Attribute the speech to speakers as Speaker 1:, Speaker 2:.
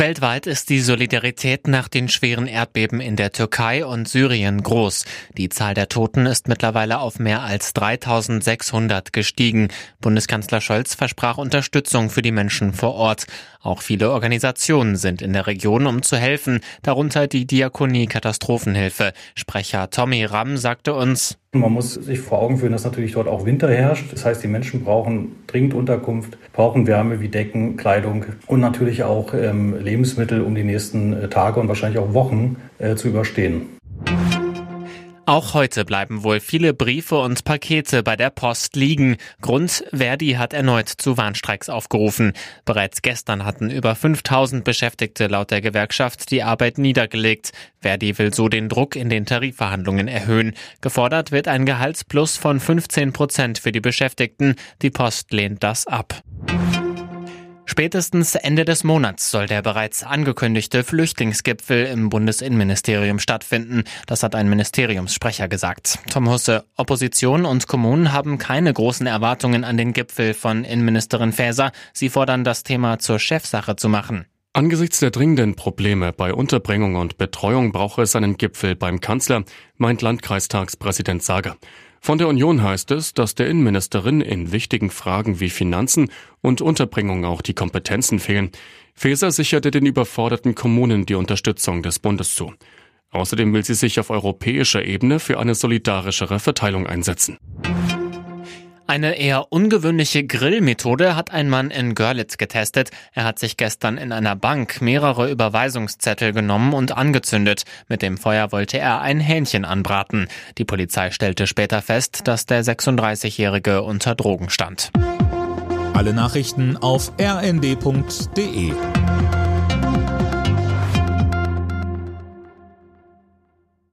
Speaker 1: Weltweit ist die Solidarität nach den schweren Erdbeben in der Türkei und Syrien groß. Die Zahl der Toten ist mittlerweile auf mehr als 3600 gestiegen. Bundeskanzler Scholz versprach Unterstützung für die Menschen vor Ort. Auch viele Organisationen sind in der Region, um zu helfen, darunter die Diakonie Katastrophenhilfe. Sprecher Tommy Ramm sagte uns,
Speaker 2: man muss sich vor Augen führen, dass natürlich dort auch Winter herrscht. Das heißt, die Menschen brauchen dringend Unterkunft, brauchen Wärme wie Decken, Kleidung und natürlich auch ähm, Lebensmittel, um die nächsten äh, Tage und wahrscheinlich auch Wochen äh, zu überstehen.
Speaker 1: Auch heute bleiben wohl viele Briefe und Pakete bei der Post liegen. Grund, Verdi hat erneut zu Warnstreiks aufgerufen. Bereits gestern hatten über 5000 Beschäftigte laut der Gewerkschaft die Arbeit niedergelegt. Verdi will so den Druck in den Tarifverhandlungen erhöhen. Gefordert wird ein Gehaltsplus von 15 Prozent für die Beschäftigten. Die Post lehnt das ab. Spätestens Ende des Monats soll der bereits angekündigte Flüchtlingsgipfel im Bundesinnenministerium stattfinden. Das hat ein Ministeriumssprecher gesagt. Tom Husse, Opposition und Kommunen haben keine großen Erwartungen an den Gipfel von Innenministerin Faeser. Sie fordern, das Thema zur Chefsache zu machen.
Speaker 3: Angesichts der dringenden Probleme bei Unterbringung und Betreuung brauche es einen Gipfel beim Kanzler, meint Landkreistagspräsident Sager. Von der Union heißt es, dass der Innenministerin in wichtigen Fragen wie Finanzen und Unterbringung auch die Kompetenzen fehlen. Faeser sicherte den überforderten Kommunen die Unterstützung des Bundes zu. Außerdem will sie sich auf europäischer Ebene für eine solidarischere Verteilung einsetzen.
Speaker 1: Eine eher ungewöhnliche Grillmethode hat ein Mann in Görlitz getestet. Er hat sich gestern in einer Bank mehrere Überweisungszettel genommen und angezündet. Mit dem Feuer wollte er ein Hähnchen anbraten. Die Polizei stellte später fest, dass der 36-Jährige unter Drogen stand.
Speaker 4: Alle Nachrichten auf rnd.de